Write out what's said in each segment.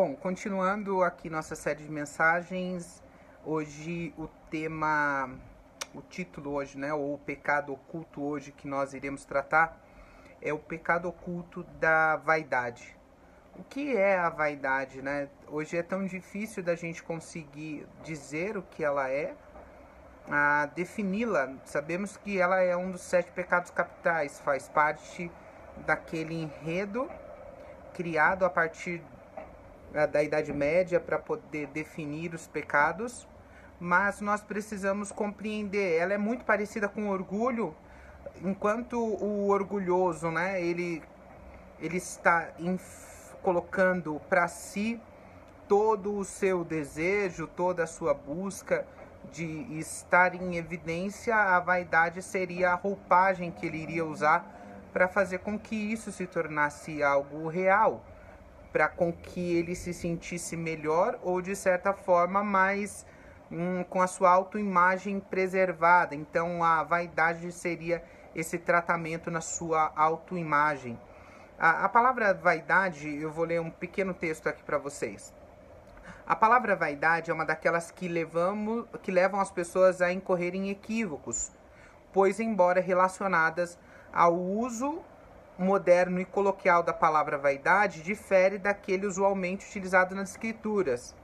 bom, continuando aqui nossa série de mensagens, hoje o tema, o título hoje, né, ou o pecado oculto hoje que nós iremos tratar é o pecado oculto da vaidade. O que é a vaidade, né? Hoje é tão difícil da gente conseguir dizer o que ela é, defini-la. Sabemos que ela é um dos sete pecados capitais, faz parte daquele enredo criado a partir da Idade Média para poder definir os pecados, mas nós precisamos compreender. Ela é muito parecida com o orgulho, enquanto o orgulhoso, né, ele, ele está colocando para si todo o seu desejo, toda a sua busca de estar em evidência, a vaidade seria a roupagem que ele iria usar para fazer com que isso se tornasse algo real, para com que ele se sentisse melhor ou de certa forma mais hum, com a sua autoimagem preservada. Então a vaidade seria esse tratamento na sua autoimagem. A, a palavra vaidade, eu vou ler um pequeno texto aqui para vocês. A palavra vaidade é uma daquelas que, levamos, que levam as pessoas a incorrer em equívocos, pois, embora relacionadas ao uso moderno e coloquial da palavra vaidade, difere daquele usualmente utilizado nas Escrituras.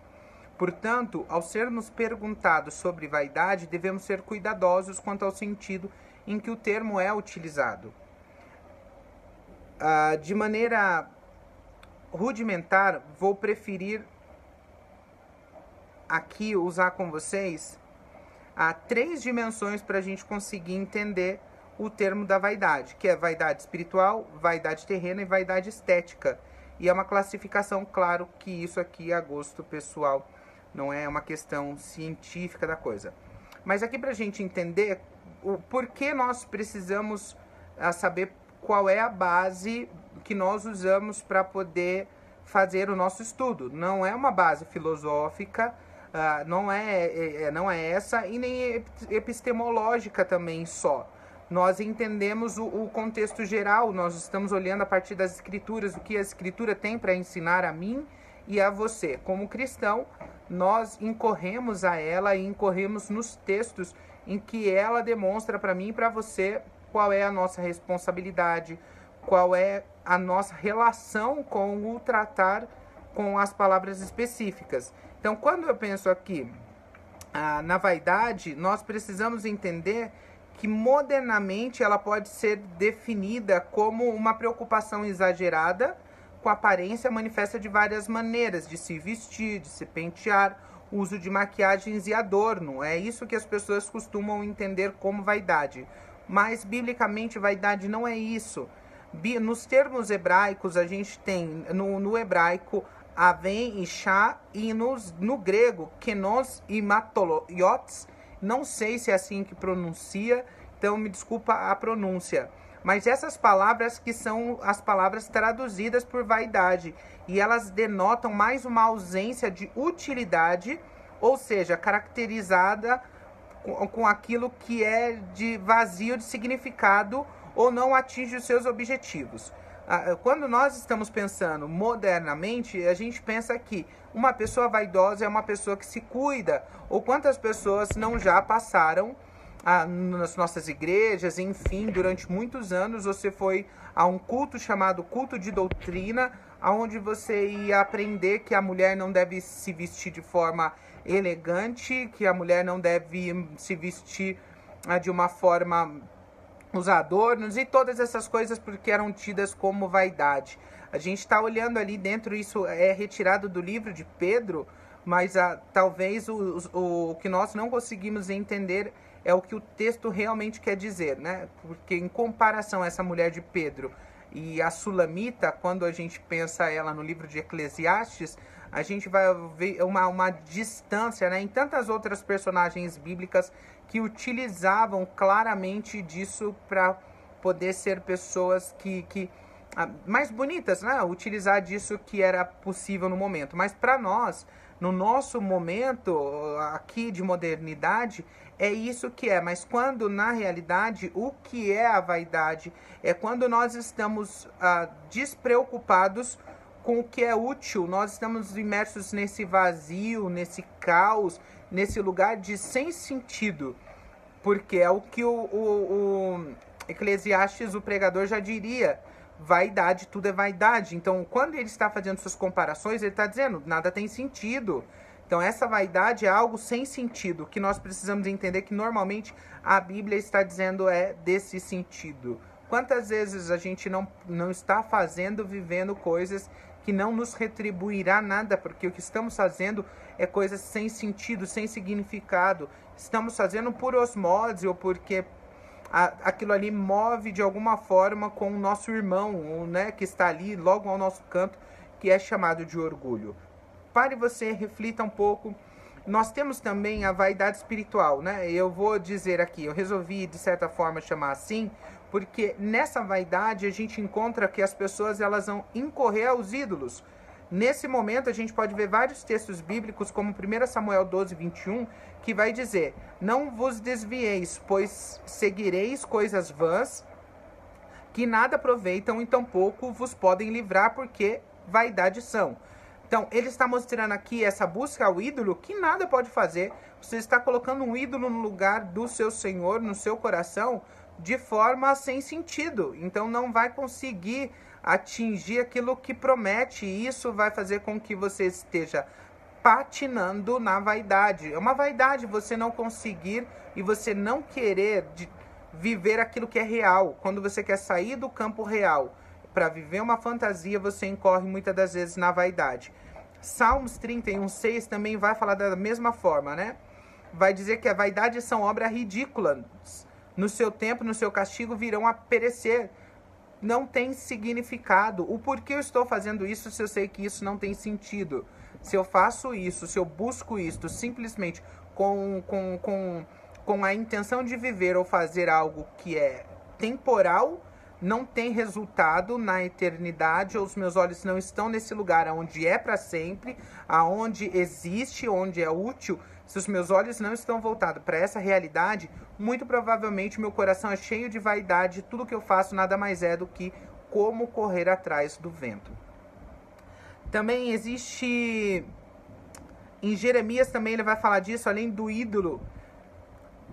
Portanto, ao sermos perguntados sobre vaidade, devemos ser cuidadosos quanto ao sentido em que o termo é utilizado. Ah, de maneira rudimentar, vou preferir aqui usar com vocês há três dimensões para a gente conseguir entender o termo da vaidade, que é vaidade espiritual, vaidade terrena e vaidade estética. E é uma classificação, claro que isso aqui é a gosto pessoal, não é uma questão científica da coisa. Mas aqui para a gente entender o porquê nós precisamos ah, saber qual é a base que nós usamos para poder fazer o nosso estudo. Não é uma base filosófica, Uh, não, é, é, é, não é essa e nem epistemológica também só. Nós entendemos o, o, contexto geral, nós estamos olhando a partir das escrituras, o que a escritura tem para ensinar a mim e a você. Como cristão, nós incorremos a ela e incorremos nos textos em que ela demonstra para mim e para você qual é a nossa responsabilidade, qual é a nossa relação com o tratar com as palavras específicas. Então, quando eu penso aqui ah, na vaidade, nós precisamos entender que modernamente ela pode ser definida como uma preocupação exagerada com aparência manifesta de várias maneiras, de se vestir, de se pentear, uso de maquiagens e adorno. É isso que as pessoas costumam entender como vaidade. Mas biblicamente vaidade não é isso. Nos termos hebraicos, a gente tem no, no hebraico Aven e Chá, e no, no grego, Kenos e Matoloiotes, não sei se é assim que pronuncia, então me desculpa a pronúncia. Mas essas palavras que são as palavras traduzidas por vaidade, e elas denotam mais uma ausência de utilidade, ou seja, caracterizada com, com aquilo que é de vazio de significado ou não atinge os seus objetivos. Quando nós estamos pensando modernamente, a gente pensa que uma pessoa vaidosa é uma pessoa que se cuida. Ou quantas pessoas não já passaram ah, nas nossas igrejas, enfim, durante muitos anos você foi a um culto chamado culto de doutrina, aonde você ia aprender que a mulher não deve se vestir de forma elegante, que a mulher não deve se vestir ah, de uma forma os adornos e todas essas coisas porque eram tidas como vaidade. A gente está olhando ali dentro, isso é retirado do livro de Pedro, mas ah, talvez o, o, o que nós não conseguimos entender é o que o texto realmente quer dizer, né? Porque em comparação a essa mulher de Pedro e a Sulamita, quando a gente pensa ela no livro de Eclesiastes, a gente vai ver uma, uma distância né, em tantas outras personagens bíblicas que utilizavam claramente disso para poder ser pessoas que, que ah, mais bonitas, né? Utilizar disso que era possível no momento. Mas para nós, no nosso momento aqui de modernidade, é isso que é. Mas quando na realidade o que é a vaidade é quando nós estamos ah, despreocupados com o que é útil. Nós estamos imersos nesse vazio, nesse caos, nesse lugar de sem sentido. Porque é o que o, o, o Eclesiastes, o pregador, já diria. Vaidade, tudo é vaidade. Então, quando ele está fazendo suas comparações, ele está dizendo, nada tem sentido. Então, essa vaidade é algo sem sentido, que nós precisamos entender que normalmente a Bíblia está dizendo é desse sentido. Quantas vezes a gente não, não está fazendo, vivendo coisas que não nos retribuirá nada, porque o que estamos fazendo é coisas sem sentido, sem significado. Estamos fazendo por osmose ou porque a, aquilo ali move de alguma forma com o nosso irmão, né, que está ali logo ao nosso canto, que é chamado de orgulho. Pare você, reflita um pouco. Nós temos também a vaidade espiritual, né? Eu vou dizer aqui, eu resolvi de certa forma chamar assim, porque nessa vaidade a gente encontra que as pessoas elas vão incorrer aos ídolos. Nesse momento a gente pode ver vários textos bíblicos, como 1 Samuel 12, 21, que vai dizer: Não vos desvieis, pois seguireis coisas vãs que nada aproveitam e tampouco vos podem livrar, porque vaidade são. Então, ele está mostrando aqui essa busca ao ídolo que nada pode fazer. Você está colocando um ídolo no lugar do seu Senhor, no seu coração, de forma sem sentido. Então não vai conseguir atingir aquilo que promete. E isso vai fazer com que você esteja patinando na vaidade. É uma vaidade você não conseguir e você não querer viver aquilo que é real. Quando você quer sair do campo real para viver uma fantasia, você incorre muitas das vezes na vaidade. Salmos 31, 6 também vai falar da mesma forma, né? Vai dizer que a vaidade são obras ridículas no seu tempo, no seu castigo, virão a perecer. Não tem significado. O porquê eu estou fazendo isso se eu sei que isso não tem sentido? Se eu faço isso, se eu busco isso simplesmente com, com, com, com a intenção de viver ou fazer algo que é temporal, não tem resultado na eternidade, ou os meus olhos não estão nesse lugar onde é para sempre, aonde existe, onde é útil, se os meus olhos não estão voltados para essa realidade, muito provavelmente meu coração é cheio de vaidade, tudo que eu faço nada mais é do que como correr atrás do vento. Também existe em Jeremias também ele vai falar disso, além do ídolo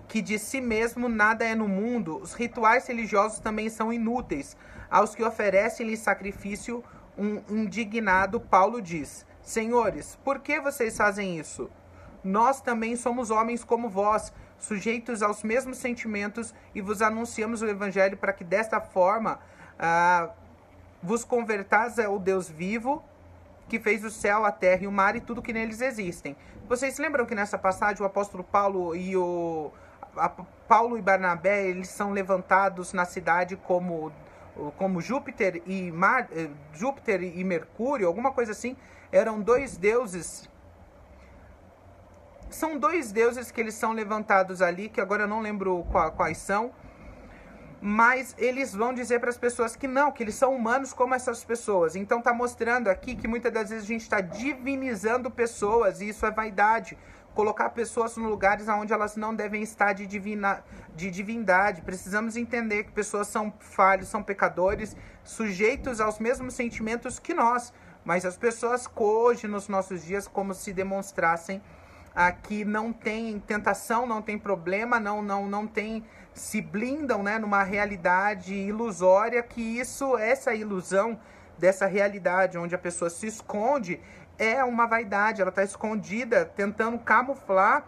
que de si mesmo nada é no mundo, os rituais religiosos também são inúteis. Aos que oferecem-lhe sacrifício, um indignado Paulo diz: Senhores, por que vocês fazem isso? Nós também somos homens como vós, sujeitos aos mesmos sentimentos, e vos anunciamos o Evangelho para que desta forma ah, vos convertais ao Deus vivo, que fez o céu, a terra e o mar e tudo que neles existem. Vocês lembram que nessa passagem o apóstolo Paulo e o a, Paulo e Barnabé eles são levantados na cidade como como Júpiter e Mar, eh, Júpiter e Mercúrio, alguma coisa assim, eram dois deuses são dois deuses que eles são levantados ali, que agora eu não lembro quais são, mas eles vão dizer para as pessoas que não, que eles são humanos como essas pessoas. Então está mostrando aqui que muitas das vezes a gente está divinizando pessoas e isso é vaidade. Colocar pessoas em lugares onde elas não devem estar de, divina, de divindade. Precisamos entender que pessoas são falhos, são pecadores, sujeitos aos mesmos sentimentos que nós. Mas as pessoas hoje, nos nossos dias, como se demonstrassem aqui não tem tentação, não tem problema, não não não tem se blindam, né, numa realidade ilusória que isso essa ilusão dessa realidade onde a pessoa se esconde é uma vaidade, ela está escondida tentando camuflar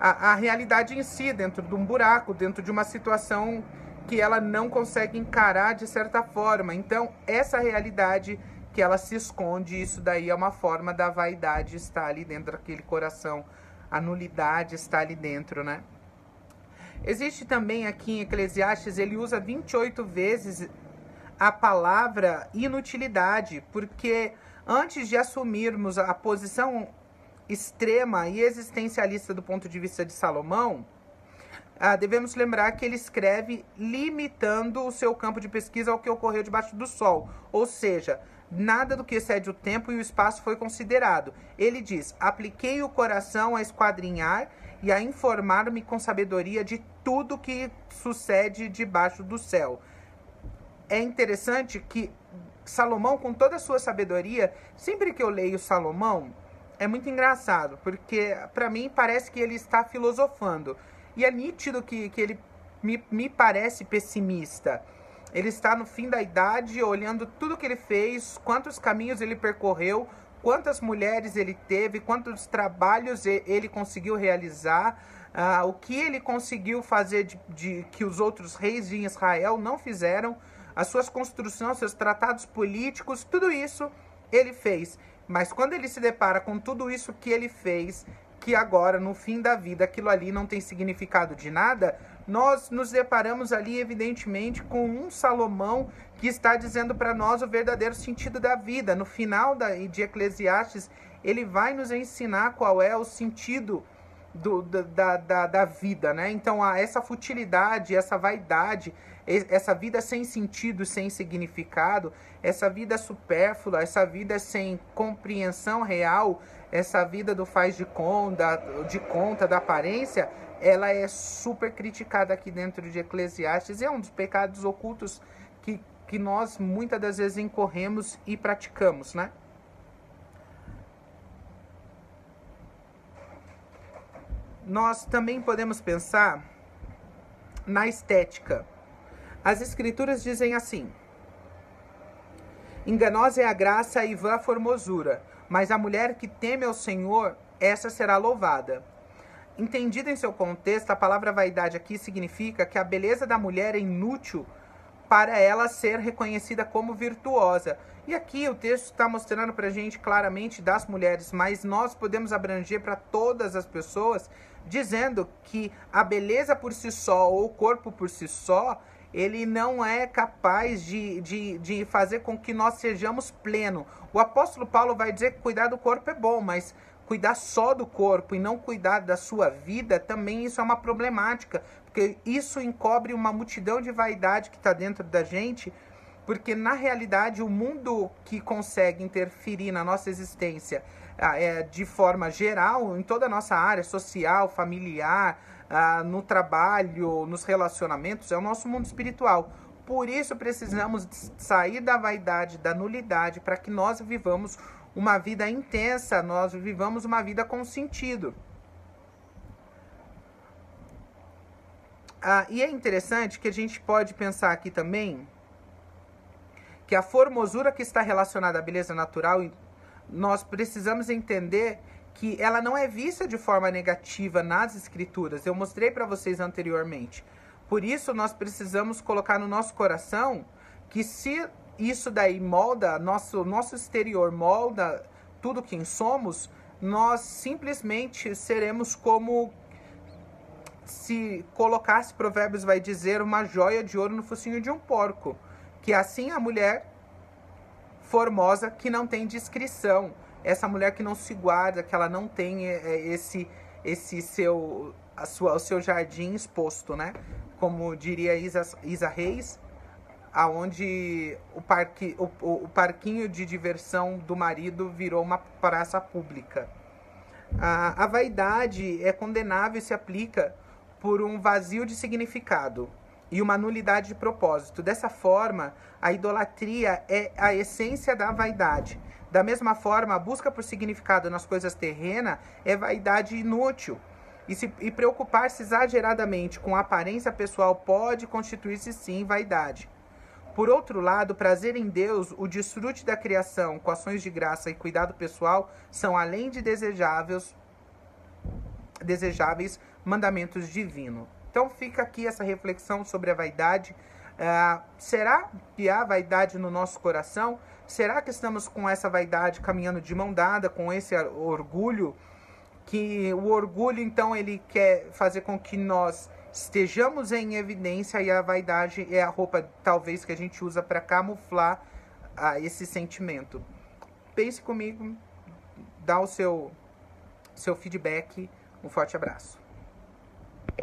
a, a realidade em si dentro de um buraco, dentro de uma situação que ela não consegue encarar de certa forma. Então, essa realidade que ela se esconde, isso daí é uma forma da vaidade estar ali dentro daquele coração a nulidade está ali dentro, né? Existe também aqui em Eclesiastes, ele usa 28 vezes a palavra inutilidade, porque antes de assumirmos a posição extrema e existencialista do ponto de vista de Salomão, ah, devemos lembrar que ele escreve limitando o seu campo de pesquisa ao que ocorreu debaixo do sol, ou seja, nada do que excede o tempo e o espaço foi considerado. Ele diz: Apliquei o coração a esquadrinhar e a informar-me com sabedoria de tudo que sucede debaixo do céu. É interessante que Salomão, com toda a sua sabedoria, sempre que eu leio Salomão, é muito engraçado, porque para mim parece que ele está filosofando. E é nítido que, que ele me, me parece pessimista. Ele está no fim da idade, olhando tudo que ele fez, quantos caminhos ele percorreu, quantas mulheres ele teve, quantos trabalhos ele conseguiu realizar, uh, o que ele conseguiu fazer de, de, que os outros reis de Israel não fizeram, as suas construções, seus tratados políticos, tudo isso ele fez. Mas quando ele se depara com tudo isso que ele fez, que agora, no fim da vida, aquilo ali não tem significado de nada, nós nos deparamos ali, evidentemente, com um Salomão que está dizendo para nós o verdadeiro sentido da vida. No final da, de Eclesiastes, ele vai nos ensinar qual é o sentido do, da, da, da vida, né? Então, essa futilidade, essa vaidade, essa vida sem sentido, sem significado, essa vida supérflua, essa vida sem compreensão real, essa vida do faz de conta, de conta da aparência, ela é super criticada aqui dentro de Eclesiastes é um dos pecados ocultos que, que nós muitas das vezes incorremos e praticamos, né? Nós também podemos pensar na estética. As escrituras dizem assim: Enganosa é a graça e vã a formosura, mas a mulher que teme ao Senhor, essa será louvada. Entendida em seu contexto, a palavra vaidade aqui significa que a beleza da mulher é inútil para ela ser reconhecida como virtuosa. E aqui o texto está mostrando para a gente claramente das mulheres, mas nós podemos abranger para todas as pessoas, dizendo que a beleza por si só ou o corpo por si só, ele não é capaz de, de, de fazer com que nós sejamos pleno. O apóstolo Paulo vai dizer que cuidar do corpo é bom, mas cuidar só do corpo e não cuidar da sua vida, também isso é uma problemática, porque isso encobre uma multidão de vaidade que está dentro da gente, porque na realidade o mundo que consegue interferir na nossa existência ah, é, de forma geral, em toda a nossa área social, familiar, ah, no trabalho, nos relacionamentos, é o nosso mundo espiritual. Por isso precisamos sair da vaidade, da nulidade, para que nós vivamos uma vida intensa, nós vivamos uma vida com sentido. Ah, e é interessante que a gente pode pensar aqui também que a formosura que está relacionada à beleza natural, nós precisamos entender que ela não é vista de forma negativa nas escrituras. Eu mostrei para vocês anteriormente. Por isso nós precisamos colocar no nosso coração que se isso daí molda nosso nosso exterior, molda tudo quem somos, nós simplesmente seremos como se colocasse Provérbios vai dizer uma joia de ouro no focinho de um porco, que assim a mulher formosa que não tem descrição, essa mulher que não se guarda, que ela não tem é, é, esse esse seu a sua o seu jardim exposto, né? Como diria Isa, Isa Reis, aonde o, parque, o, o, parquinho de diversão do marido virou uma praça pública. A, a vaidade é condenável e se aplica por um vazio de significado e uma nulidade de propósito. Dessa forma, a idolatria é a essência da vaidade. Da mesma forma, a busca por significado nas coisas terrenas é vaidade inútil. E, se, e preocupar-se exageradamente com a aparência pessoal pode constituir-se sim vaidade. Por outro lado, prazer em Deus, o desfrute da criação com ações de graça e cuidado pessoal são além de desejáveis, desejáveis mandamentos divinos. Então fica aqui essa reflexão sobre a vaidade. Uh, será que há vaidade no nosso coração? Será que estamos com essa vaidade caminhando de mão dada com esse orgulho? Que o orgulho, então, ele quer fazer com que nós estejamos em evidência e a vaidade é a roupa talvez que a gente usa para camuflar ah, esse sentimento. Pense comigo, dá o seu seu feedback. Um forte abraço.